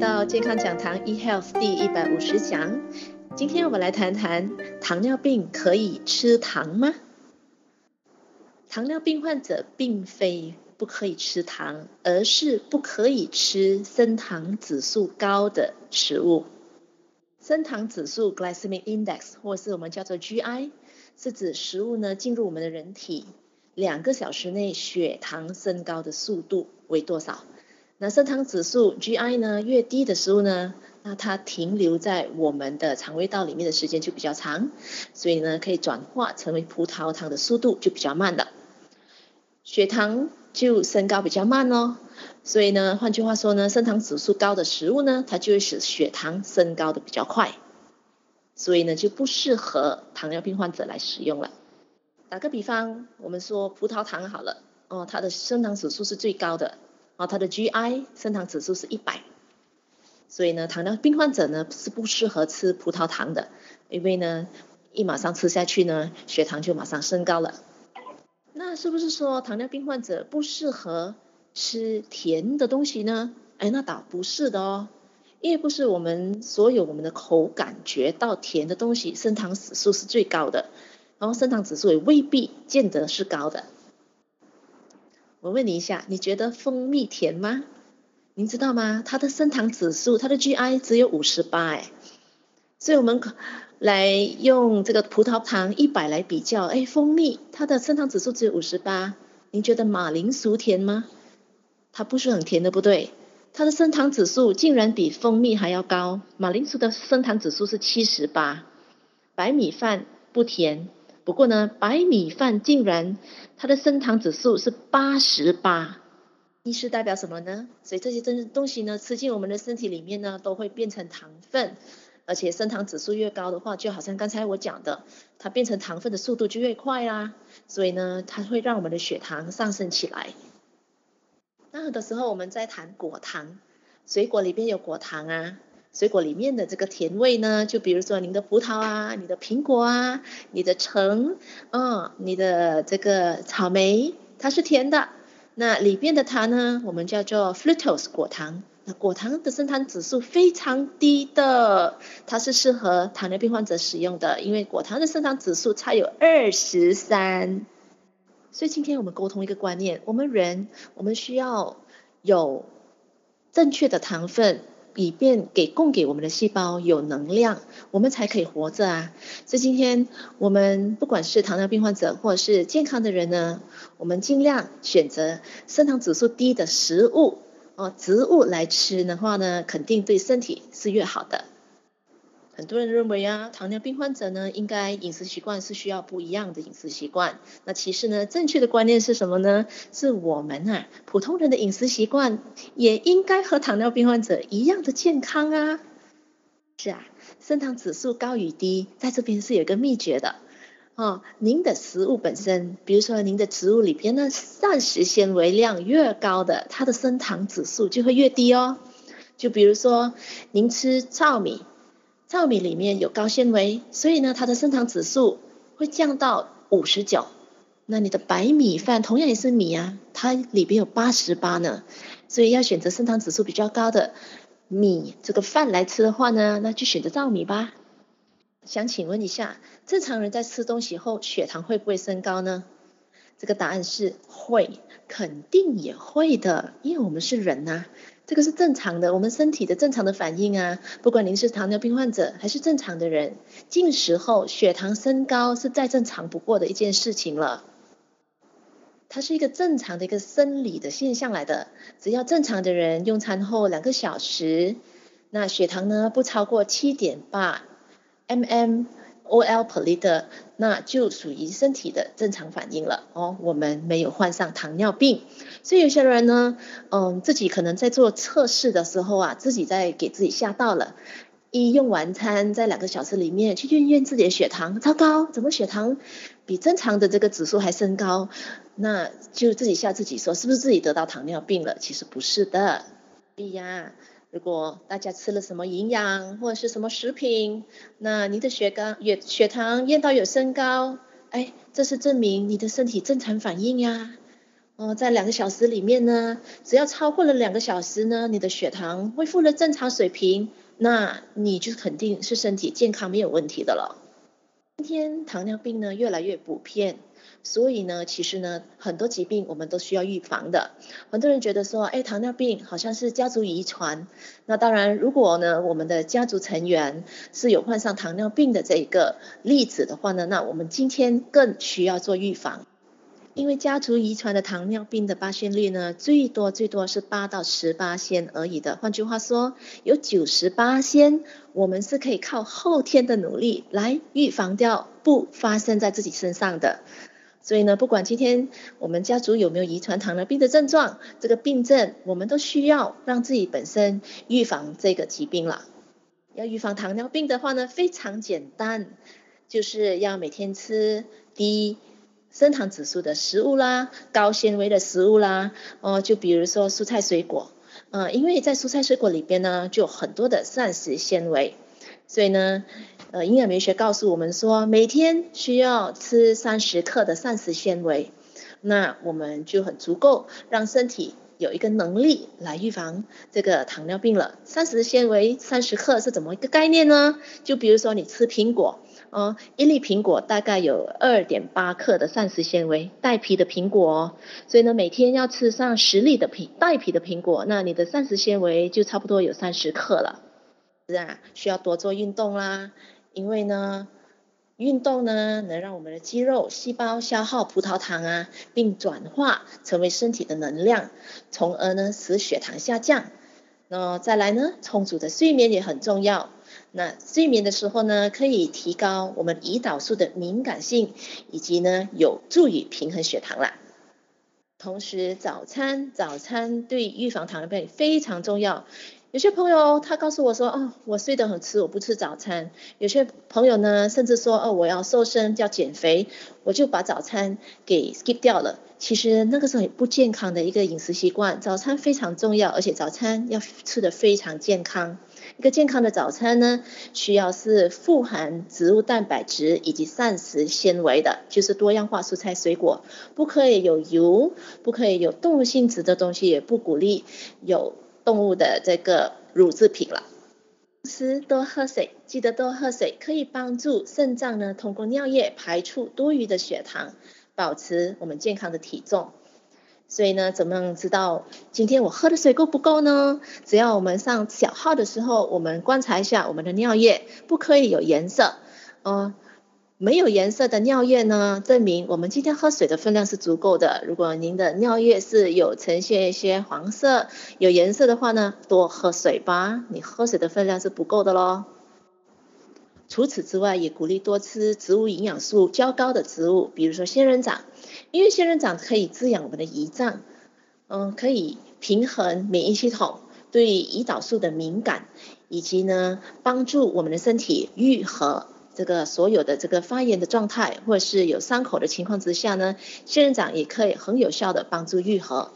到健康讲堂 eHealth 第一百五十讲。今天我们来谈谈糖尿病可以吃糖吗？糖尿病患者并非不可以吃糖，而是不可以吃升糖指数高的食物。升糖指数 （glycemic index） 或是我们叫做 GI，是指食物呢进入我们的人体两个小时内血糖升高的速度为多少。那升糖指数 GI 呢越低的食物呢，那它停留在我们的肠胃道里面的时间就比较长，所以呢可以转化成为葡萄糖的速度就比较慢的，血糖就升高比较慢哦。所以呢，换句话说呢，升糖指数高的食物呢，它就会使血糖升高的比较快，所以呢就不适合糖尿病患者来使用了。打个比方，我们说葡萄糖好了，哦，它的升糖指数是最高的。哦，它的 GI 升糖指数是一百，所以呢，糖尿病患者呢是不适合吃葡萄糖的，因为呢，一马上吃下去呢，血糖就马上升高了。那是不是说糖尿病患者不适合吃甜的东西呢？哎，那倒不是的哦，因为不是我们所有我们的口感觉到甜的东西，升糖指数是最高的，然后升糖指数也未必见得是高的。我问你一下，你觉得蜂蜜甜吗？您知道吗？它的升糖指数，它的 GI 只有五十八哎，所以我们来用这个葡萄糖一百来比较，哎，蜂蜜它的升糖指数只有五十八，您觉得马铃薯甜吗？它不是很甜的，不对，它的升糖指数竟然比蜂蜜还要高，马铃薯的升糖指数是七十八，白米饭不甜。不过呢，白米饭竟然它的升糖指数是八十八，意思代表什么呢？所以这些东东西呢，吃进我们的身体里面呢，都会变成糖分，而且升糖指数越高的话，就好像刚才我讲的，它变成糖分的速度就越快啦。所以呢，它会让我们的血糖上升起来。那有的时候我们在谈果糖，水果里边有果糖啊。水果里面的这个甜味呢，就比如说您的葡萄啊，你的苹果啊，你的橙，嗯，你的这个草莓，它是甜的。那里边的糖呢，我们叫做 fructose 果糖。那果糖的升糖指数非常低的，它是适合糖尿病患者使用的，因为果糖的升糖指数才有二十三。所以今天我们沟通一个观念，我们人我们需要有正确的糖分。以便给供给我们的细胞有能量，我们才可以活着啊！所以今天我们不管是糖尿病患者或者是健康的人呢，我们尽量选择升糖指数低的食物哦，植物来吃的话呢，肯定对身体是越好的。很多人认为啊，糖尿病患者呢，应该饮食习惯是需要不一样的饮食习惯。那其实呢，正确的观念是什么呢？是我们啊，普通人的饮食习惯也应该和糖尿病患者一样的健康啊。是啊，升糖指数高与低，在这边是有一个秘诀的。哦，您的食物本身，比如说您的植物里边呢，膳食纤维量越高的，它的升糖指数就会越低哦。就比如说您吃糙米。糙米里面有高纤维，所以呢，它的升糖指数会降到五十九。那你的白米饭同样也是米啊，它里边有八十八呢，所以要选择升糖指数比较高的米这个饭来吃的话呢，那就选择糙米吧。想请问一下，正常人在吃东西后血糖会不会升高呢？这个答案是会，肯定也会的，因为我们是人呐、啊。这个是正常的，我们身体的正常的反应啊。不管您是糖尿病患者还是正常的人，进食后血糖升高是再正常不过的一件事情了。它是一个正常的一个生理的现象来的。只要正常的人用餐后两个小时，那血糖呢不超过七点八 mm。O L P L I T E，那就属于身体的正常反应了哦。我们没有患上糖尿病，所以有些人呢，嗯，自己可能在做测试的时候啊，自己在给自己吓到了。一用完餐，在两个小时里面去验验自己的血糖，糟糕，怎么血糖比正常的这个指数还升高？那就自己吓自己说，是不是自己得到糖尿病了？其实不是的，哎呀。如果大家吃了什么营养或者是什么食品，那你的血糖、血血糖验到有升高，哎，这是证明你的身体正常反应呀。哦，在两个小时里面呢，只要超过了两个小时呢，你的血糖恢复了正常水平，那你就肯定是身体健康没有问题的了。今天糖尿病呢越来越普遍，所以呢，其实呢很多疾病我们都需要预防的。很多人觉得说，哎，糖尿病好像是家族遗传。那当然，如果呢我们的家族成员是有患上糖尿病的这一个例子的话呢，那我们今天更需要做预防。因为家族遗传的糖尿病的发现率呢，最多最多是八到十八仙而已的。换句话说，有九十八仙，我们是可以靠后天的努力来预防掉，不发生在自己身上的。所以呢，不管今天我们家族有没有遗传糖尿病的症状，这个病症我们都需要让自己本身预防这个疾病了。要预防糖尿病的话呢，非常简单，就是要每天吃低升糖指数的食物啦，高纤维的食物啦，哦，就比如说蔬菜水果，呃，因为在蔬菜水果里边呢，就有很多的膳食纤维，所以呢，呃，营养美学告诉我们说，每天需要吃三十克的膳食纤维，那我们就很足够让身体有一个能力来预防这个糖尿病了。膳食纤维三十克是怎么一个概念呢？就比如说你吃苹果。哦，一粒苹果大概有二点八克的膳食纤维，带皮的苹果哦，所以呢，每天要吃上十粒的皮带皮的苹果，那你的膳食纤维就差不多有三十克了。是啊，需要多做运动啦，因为呢，运动呢能让我们的肌肉细胞消耗葡萄糖啊，并转化成为身体的能量，从而呢使血糖下降。那再来呢，充足的睡眠也很重要。那睡眠的时候呢，可以提高我们胰岛素的敏感性，以及呢有助于平衡血糖啦。同时，早餐早餐对预防糖尿病非常重要。有些朋友他告诉我说，哦，我睡得很迟，我不吃早餐。有些朋友呢，甚至说，哦，我要瘦身要减肥，我就把早餐给 skip 掉了。其实那个是很不健康的一个饮食习惯。早餐非常重要，而且早餐要吃得非常健康。一个健康的早餐呢，需要是富含植物蛋白质以及膳食纤维的，就是多样化蔬菜水果，不可以有油，不可以有动物性质的东西，也不鼓励有动物的这个乳制品了。同时多喝水，记得多喝水，可以帮助肾脏呢通过尿液排出多余的血糖，保持我们健康的体重。所以呢，怎么样知道今天我喝的水够不够呢？只要我们上小号的时候，我们观察一下我们的尿液，不可以有颜色。呃，没有颜色的尿液呢，证明我们今天喝水的分量是足够的。如果您的尿液是有呈现一些黄色、有颜色的话呢，多喝水吧，你喝水的分量是不够的咯。除此之外，也鼓励多吃植物营养素较高的植物，比如说仙人掌。因为仙人掌可以滋养我们的胰脏，嗯，可以平衡免疫系统对胰岛素的敏感，以及呢帮助我们的身体愈合这个所有的这个发炎的状态，或者是有伤口的情况之下呢，仙人掌也可以很有效的帮助愈合。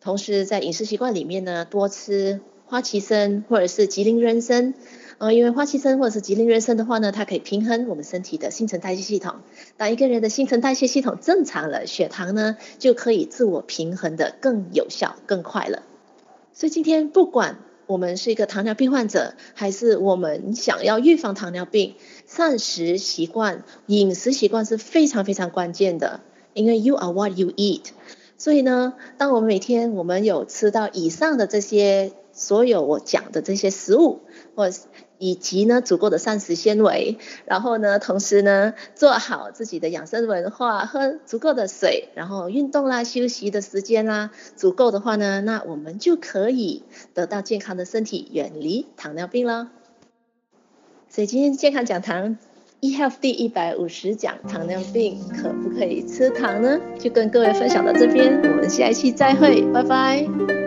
同时在饮食习惯里面呢，多吃花旗参或者是吉林人参。呃，因为花旗参或者是吉林人参的话呢，它可以平衡我们身体的新陈代谢系统。当一个人的新陈代谢系统正常了，血糖呢就可以自我平衡的更有效、更快了。所以今天不管我们是一个糖尿病患者，还是我们想要预防糖尿病，膳食习惯、饮食习惯是非常非常关键的。因为 you are what you eat。所以呢，当我们每天我们有吃到以上的这些所有我讲的这些食物，或以及呢足够的膳食纤维，然后呢同时呢做好自己的养生文化，喝足够的水，然后运动啦、休息的时间啦足够的话呢，那我们就可以得到健康的身体，远离糖尿病了。所以今天健康讲堂 eHealth 第一百五十讲糖尿病可不可以吃糖呢？就跟各位分享到这边，我们下一期再会，拜拜。